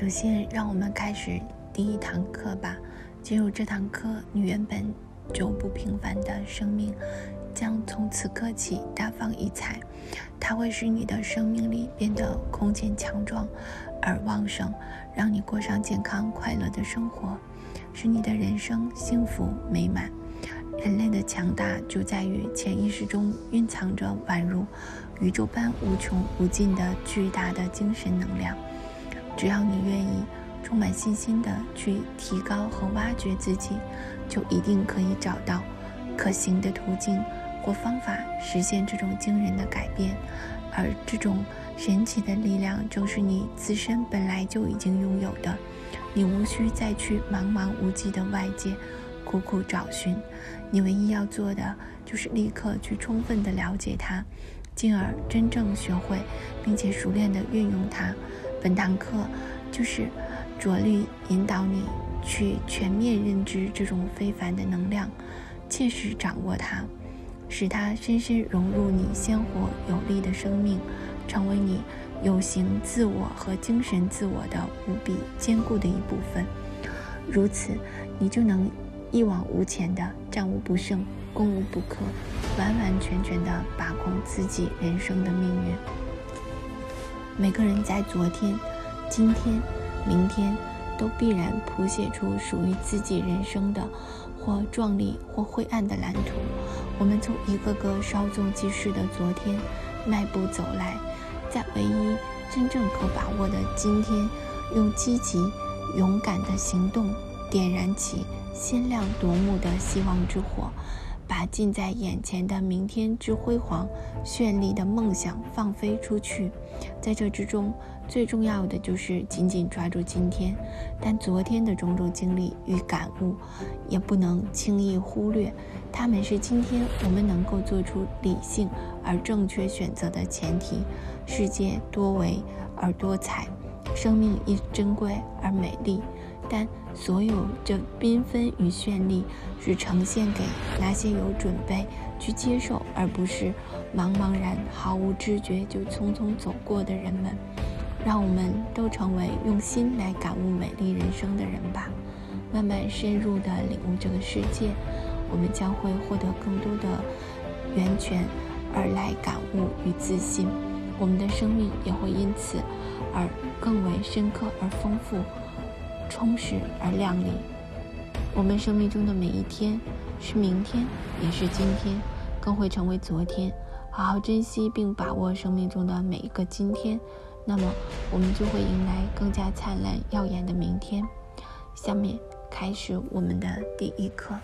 首先，让我们开始第一堂课吧。进入这堂课，你原本就不平凡的生命，将从此刻起大放异彩。它会使你的生命力变得空前强壮而旺盛，让你过上健康快乐的生活，使你的人生幸福美满。人类的强大就在于潜意识中蕴藏着宛如宇宙般无穷无尽的巨大的精神能量。只要你愿意充满信心地去提高和挖掘自己，就一定可以找到可行的途径或方法实现这种惊人的改变。而这种神奇的力量正是你自身本来就已经拥有的，你无需再去茫茫无际的外界。苦苦找寻，你唯一要做的就是立刻去充分的了解它，进而真正学会并且熟练的运用它。本堂课就是着力引导你去全面认知这种非凡的能量，切实掌握它，使它深深融入你鲜活有力的生命，成为你有形自我和精神自我的无比坚固的一部分。如此，你就能。一往无前的战无不胜、攻无不克，完完全全的把控自己人生的命运。每个人在昨天、今天、明天，都必然谱写出属于自己人生的或壮丽或灰暗的蓝图。我们从一个个稍纵即逝的昨天迈步走来，在唯一真正可把握的今天，用积极、勇敢的行动点燃起。鲜亮夺目的希望之火，把近在眼前的明天之辉煌、绚丽的梦想放飞出去。在这之中，最重要的就是紧紧抓住今天。但昨天的种种经历与感悟，也不能轻易忽略。它们是今天我们能够做出理性而正确选择的前提。世界多维而多彩，生命亦珍贵而美丽。但所有这缤纷与绚丽，是呈现给那些有准备去接受，而不是茫茫然毫无知觉就匆匆走过的人们。让我们都成为用心来感悟美丽人生的人吧，慢慢深入地领悟这个世界，我们将会获得更多的源泉而来感悟与自信，我们的生命也会因此而更为深刻而丰富。充实而亮丽。我们生命中的每一天，是明天，也是今天，更会成为昨天。好好珍惜并把握生命中的每一个今天，那么我们就会迎来更加灿烂耀眼的明天。下面开始我们的第一课。